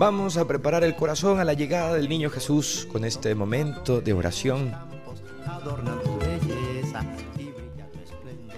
Vamos a preparar el corazón a la llegada del niño Jesús con este momento de oración.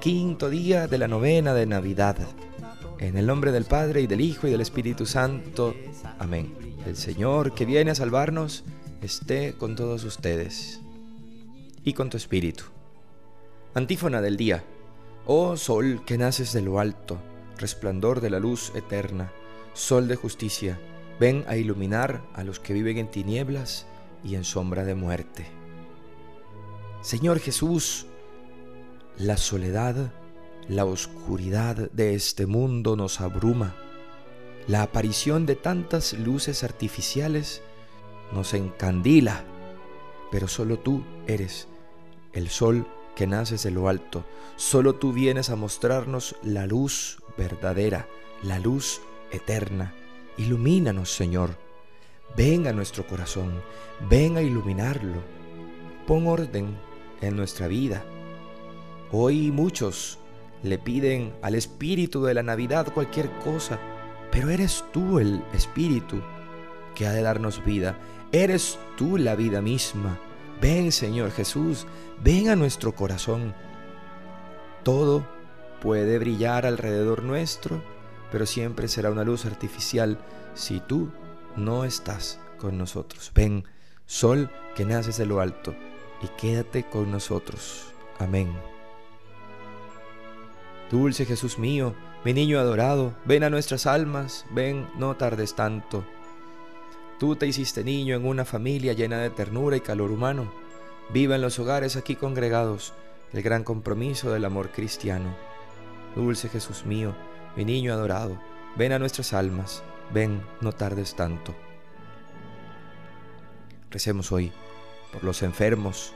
Quinto día de la novena de Navidad. En el nombre del Padre y del Hijo y del Espíritu Santo. Amén. El Señor que viene a salvarnos esté con todos ustedes y con tu espíritu. Antífona del día. Oh sol que naces de lo alto, resplandor de la luz eterna, sol de justicia, ven a iluminar a los que viven en tinieblas y en sombra de muerte. Señor Jesús, la soledad, la oscuridad de este mundo nos abruma. La aparición de tantas luces artificiales nos encandila, pero solo tú eres el sol que naces de lo alto. Solo tú vienes a mostrarnos la luz verdadera, la luz eterna. Ilumínanos, Señor. Ven a nuestro corazón, ven a iluminarlo. Pon orden en nuestra vida. Hoy muchos le piden al Espíritu de la Navidad cualquier cosa, pero eres tú el Espíritu que ha de darnos vida. Eres tú la vida misma. Ven, Señor Jesús, ven a nuestro corazón. Todo puede brillar alrededor nuestro, pero siempre será una luz artificial si tú no estás con nosotros. Ven, sol que naces de lo alto, y quédate con nosotros. Amén. Dulce Jesús mío, mi niño adorado, ven a nuestras almas, ven, no tardes tanto. Tú te hiciste niño en una familia llena de ternura y calor humano. Viva en los hogares aquí congregados el gran compromiso del amor cristiano. Dulce Jesús mío, mi niño adorado, ven a nuestras almas, ven, no tardes tanto. Recemos hoy por los enfermos,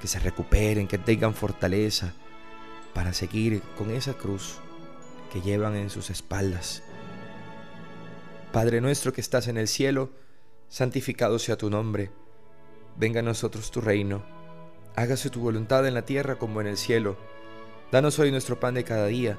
que se recuperen, que tengan fortaleza para seguir con esa cruz que llevan en sus espaldas Padre nuestro que estás en el cielo, santificado sea tu nombre. Venga a nosotros tu reino. Hágase tu voluntad en la tierra como en el cielo. Danos hoy nuestro pan de cada día.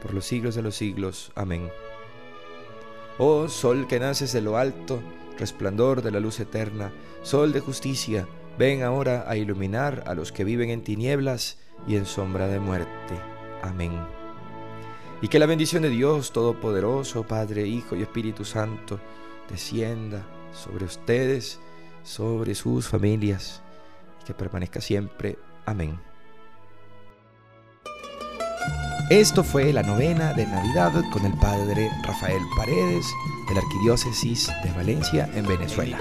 por los siglos de los siglos. Amén. Oh Sol que naces de lo alto, resplandor de la luz eterna, Sol de justicia, ven ahora a iluminar a los que viven en tinieblas y en sombra de muerte. Amén. Y que la bendición de Dios Todopoderoso, Padre, Hijo y Espíritu Santo, descienda sobre ustedes, sobre sus familias, y que permanezca siempre. Amén. Esto fue la novena de Navidad con el Padre Rafael Paredes de la Arquidiócesis de Valencia en Venezuela.